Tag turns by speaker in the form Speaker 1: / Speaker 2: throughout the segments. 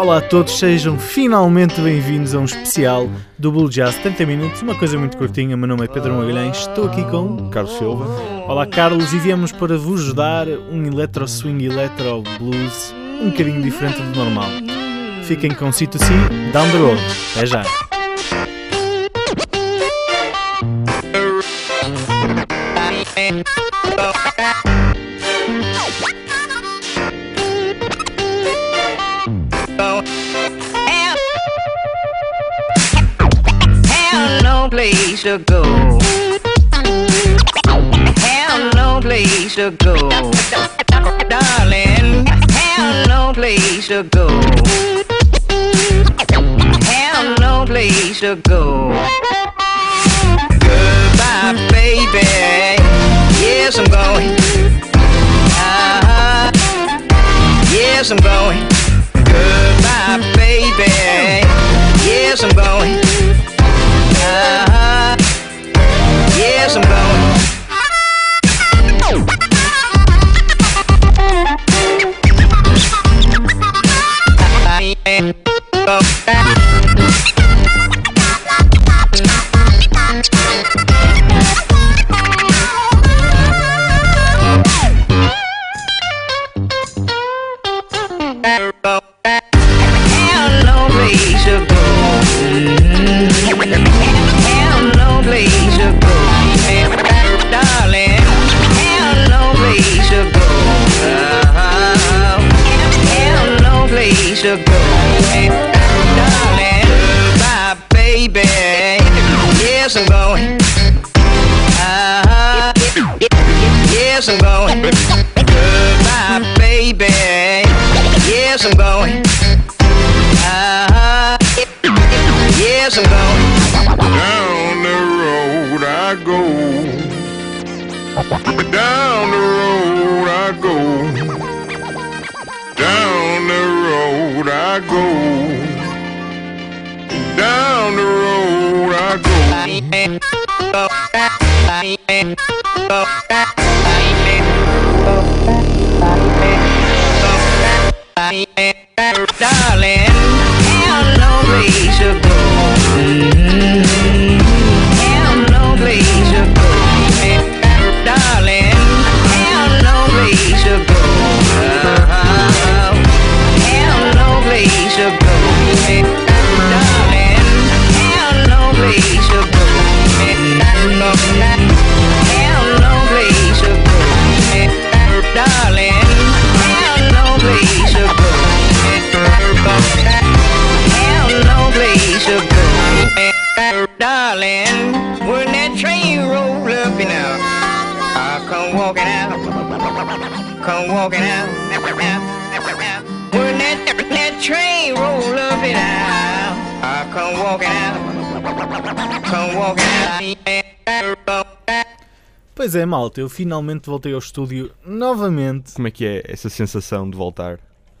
Speaker 1: Olá a todos, sejam finalmente bem-vindos a um especial do Blue Jazz 30 minutos, uma coisa muito curtinha. Meu nome é Pedro Magalhães, estou aqui com
Speaker 2: Carlos Silva.
Speaker 1: Olá Carlos, e viemos para vos dar um electro swing, electro blues um bocadinho diferente do normal. Fiquem com C2C Down the Road. Até já!
Speaker 3: Place to go. Have no place to go. Darling, have no place to go. Have no place to go. Goodbye, baby. Yes, I'm going. Uh-huh. Yes, I'm going. Goodbye, baby. Yes, I'm going. Yes, I'm going. Yes, I'm.
Speaker 2: Down the road I go. Down the road I go. Down the road I go. Down the road I go.
Speaker 3: Darling, have no place to go. Walking out. When that, that train roll up and out, I come walking out, come walking out.
Speaker 1: Pois é, malta, eu finalmente voltei ao estúdio novamente.
Speaker 2: Como é que é essa sensação de voltar?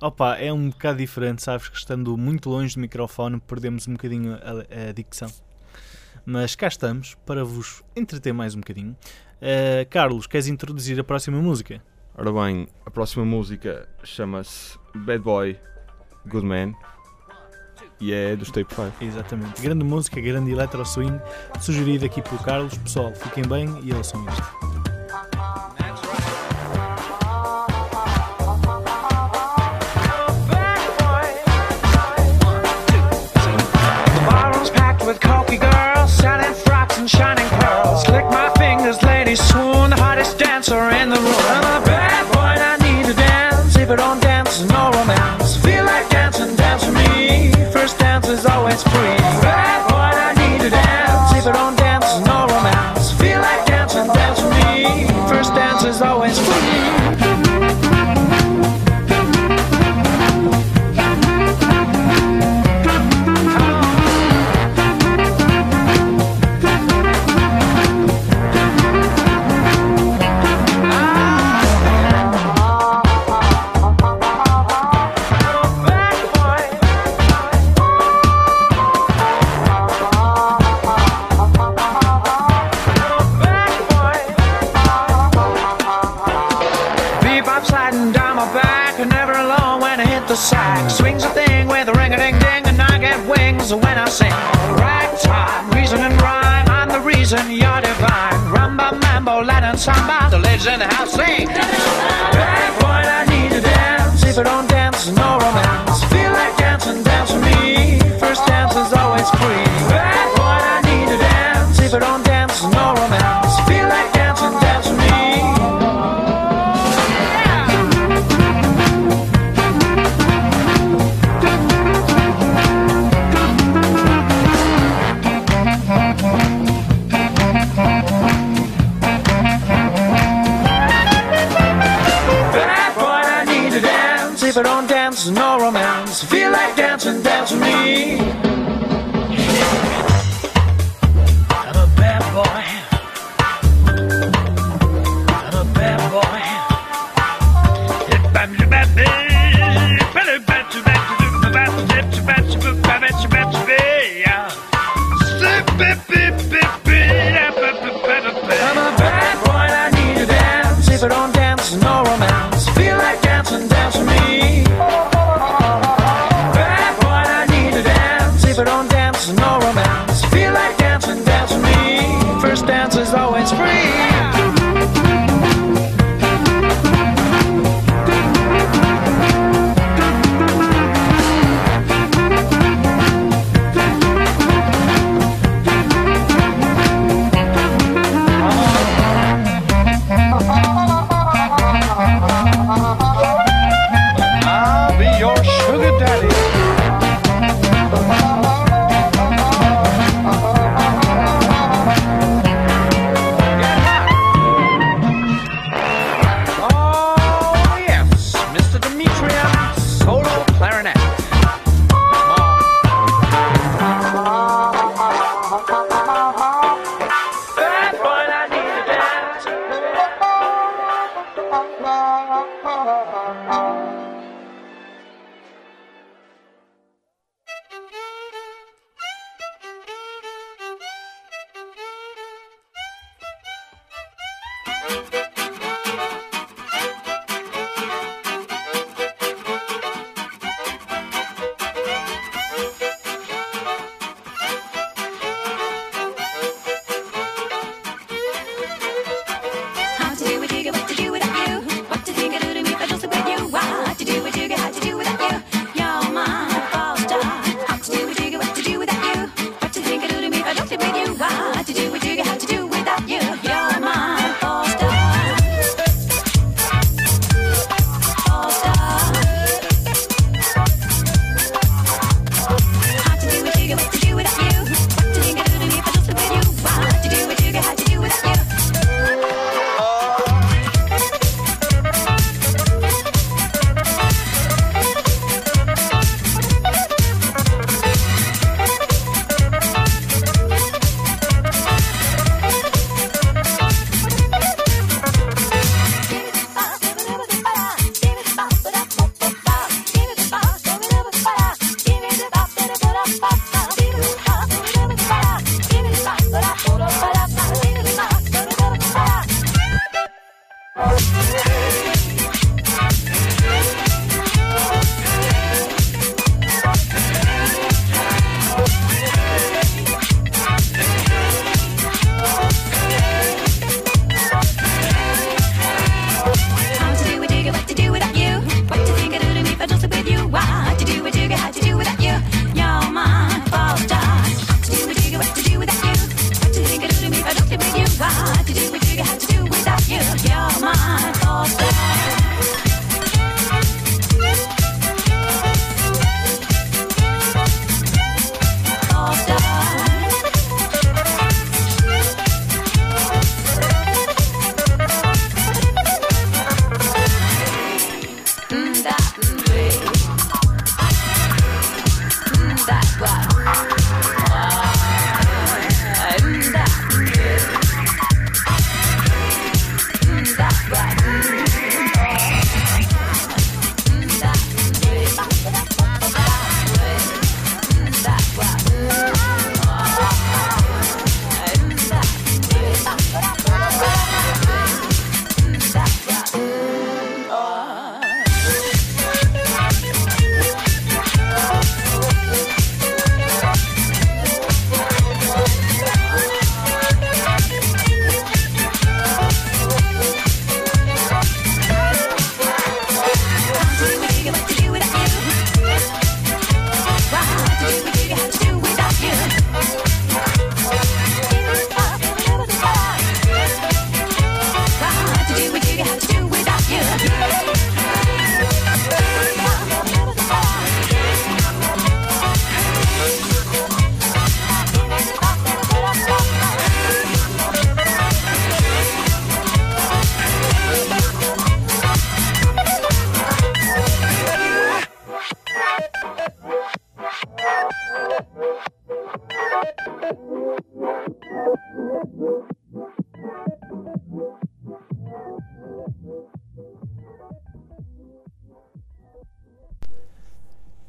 Speaker 1: Opa, é um bocado diferente, sabes que estando muito longe do microfone perdemos um bocadinho a, a dicção. Mas cá estamos para vos entreter mais um bocadinho. Eh, Carlos, queres introduzir a próxima música?
Speaker 2: Ora bem, a próxima música chama-se Bad Boy Good Man e é dos Tape 5.
Speaker 1: Exatamente. Grande música, grande electro swing, sugerido aqui pelo Carlos. Pessoal, fiquem bem e ouçam isto.
Speaker 4: The get when I sing. Ragtime, reason and rhyme. I'm the reason you're divine. Rumba, mambo, Latin samba. The ladies in the house sing. Bad boy, I need to dance. If I don't dance, no romance. Feel like dancing, dance with me. First dance is always free. Bad boy, I need to dance. If I don't dance,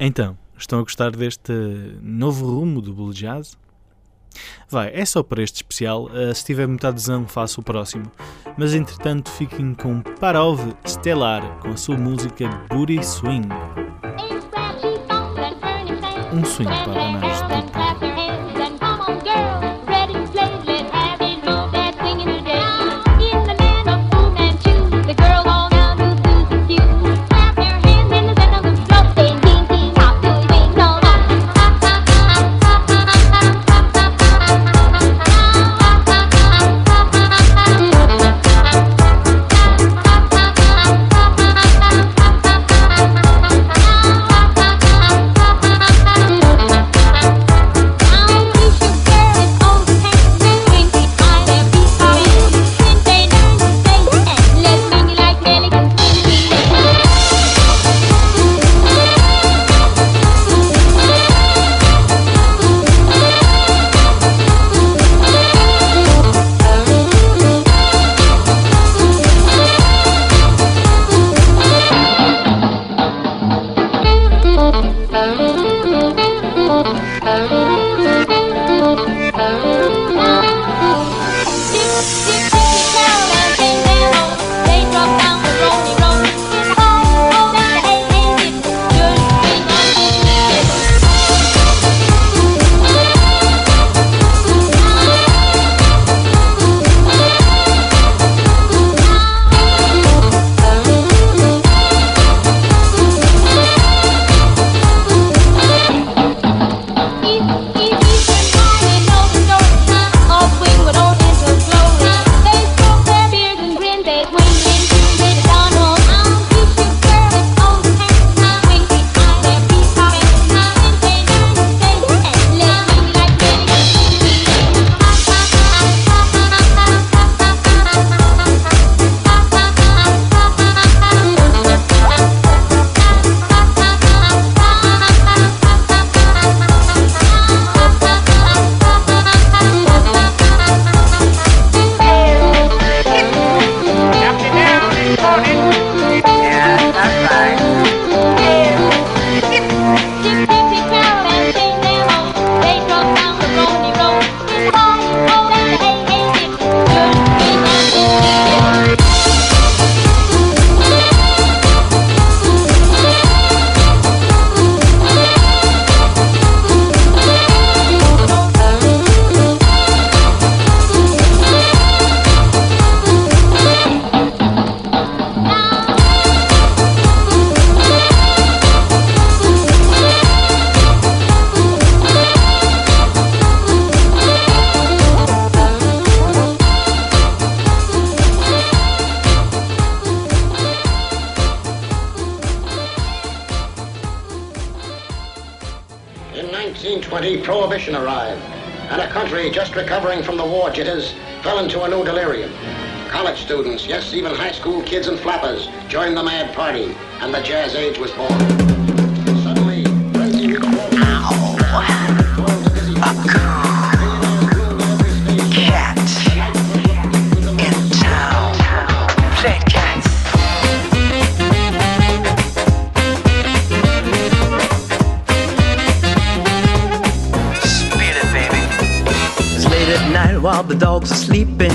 Speaker 1: Então, estão a gostar deste novo rumo do Blue Jazz? Vai, é só para este especial. Uh, se tiver muita adesão, faço o próximo. Mas entretanto, fiquem com Parov Stellar com a sua música Booty Swing. Um swing para abanar os
Speaker 5: In country just recovering from the war jitters fell into a new delirium. College students, yes, even high school kids and flappers, joined the mad party, and the jazz age was born. Suddenly, frenzy Wall
Speaker 6: while the dogs are sleeping.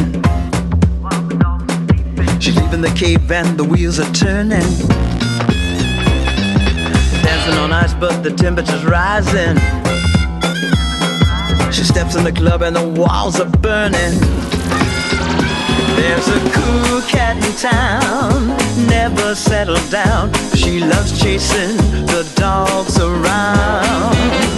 Speaker 6: She's leaving the cave and the wheels are turning. Dancing on ice, but the temperature's rising. She steps in the club and the walls are burning. There's a cool cat in town, never settled down. She loves chasing the dogs around.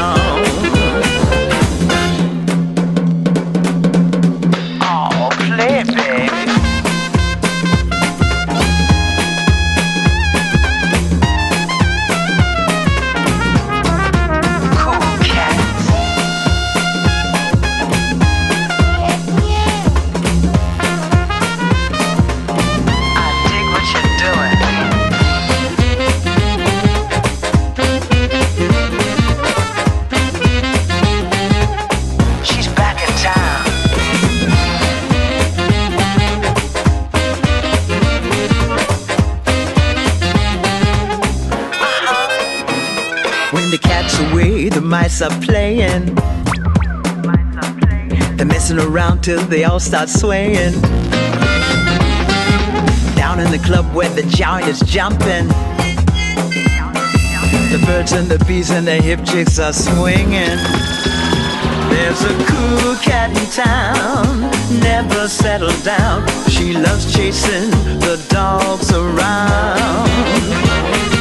Speaker 7: Mice are away, The
Speaker 6: mice are playing They're messing around till they all start swaying. Down in the club where the giant is jumping. The birds and the bees and the hip chicks are swinging. There's a cool cat in town, never settled down. She loves chasing the dogs around.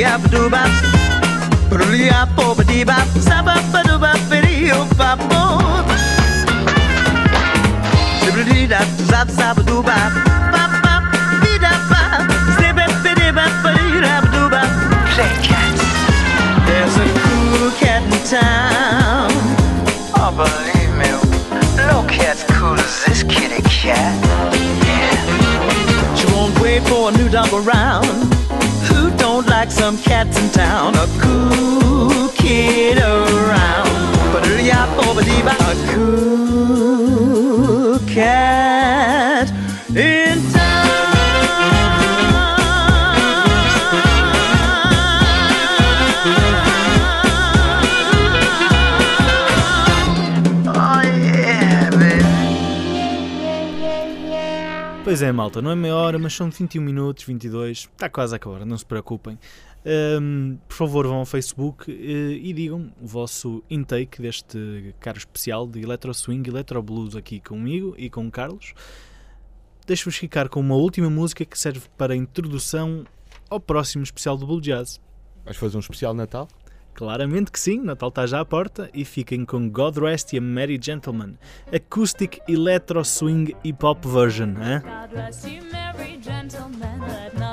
Speaker 6: up, ba dee up, doo bop. Ba dee up, oh, ba dee bop. Zap up, ba doo bop, ba dee oh, bop, oh. Zip it dee dap, zap, zap, ba doo bop. Bop, bop, dee dap, bop. Zip it, ba dee dee dap, doo bop.
Speaker 7: Play cats.
Speaker 6: There's a cool cat in town.
Speaker 7: Oh, believe me, no cat's cool as this kitty cat. Yeah.
Speaker 6: She won't wait for a new dog around. Like some cats in town? A cool kid around. A cool cat
Speaker 1: Pois é, malta, não é meia hora, mas são 21 minutos, 22, está quase a acabar, não se preocupem. Ahm, por favor, vão ao Facebook eh, e digam o vosso intake deste caro especial de Electro Swing, Electro Blues aqui comigo e com o Carlos. Deixo-vos ficar com uma última música que serve para introdução ao próximo especial do Blue Jazz.
Speaker 2: Vais fazer um especial Natal?
Speaker 1: Claramente que sim, Natal está já à porta e fiquem com God Rest You Merry Gentlemen, Acoustic Electro Swing Hip Hop Version. Hein?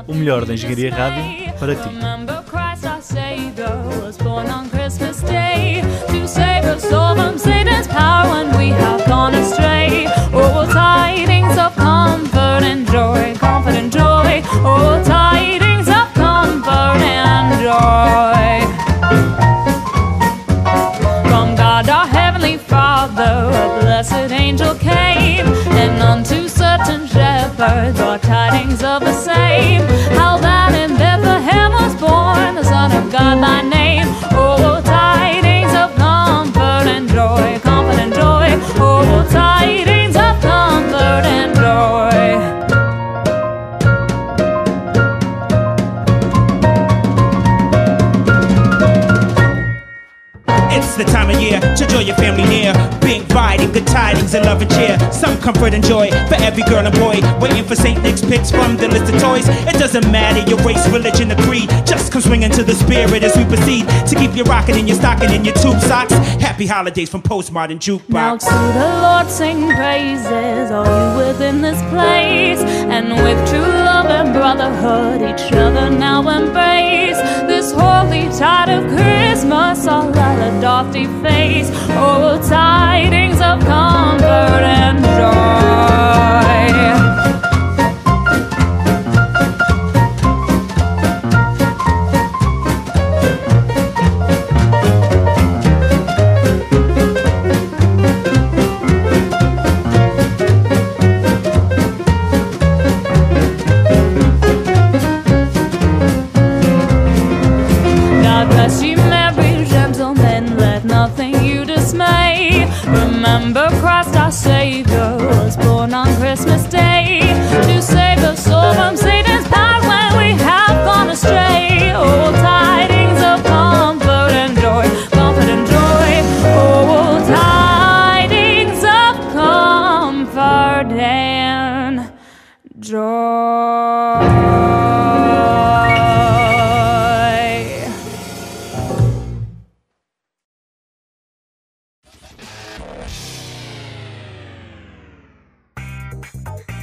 Speaker 8: O melhor da engenharia rádio para ti.
Speaker 1: Remember
Speaker 8: Christ our Savior was born on Christmas Day to save us all from Satan's power when we have gone astray. Oh, tidings of comfort and joy, comfort and joy. Oh, tidings comfort and joy
Speaker 9: for every girl and boy. Waiting for St. Nick's picks from the list of toys. It doesn't matter your race, religion, or creed. Just come swinging to the spirit as we proceed to keep you rocking in your stocking and your tube socks. Happy holidays from Postmodern Jukebox.
Speaker 8: Now to the Lord sing praises, all you within this place, and with true love and brotherhood, each other now embrace. This holy tide of Christmas, all at a dofty face. Oh, tidings of comfort and joy.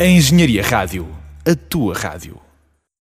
Speaker 10: A Engenharia Rádio. A tua rádio.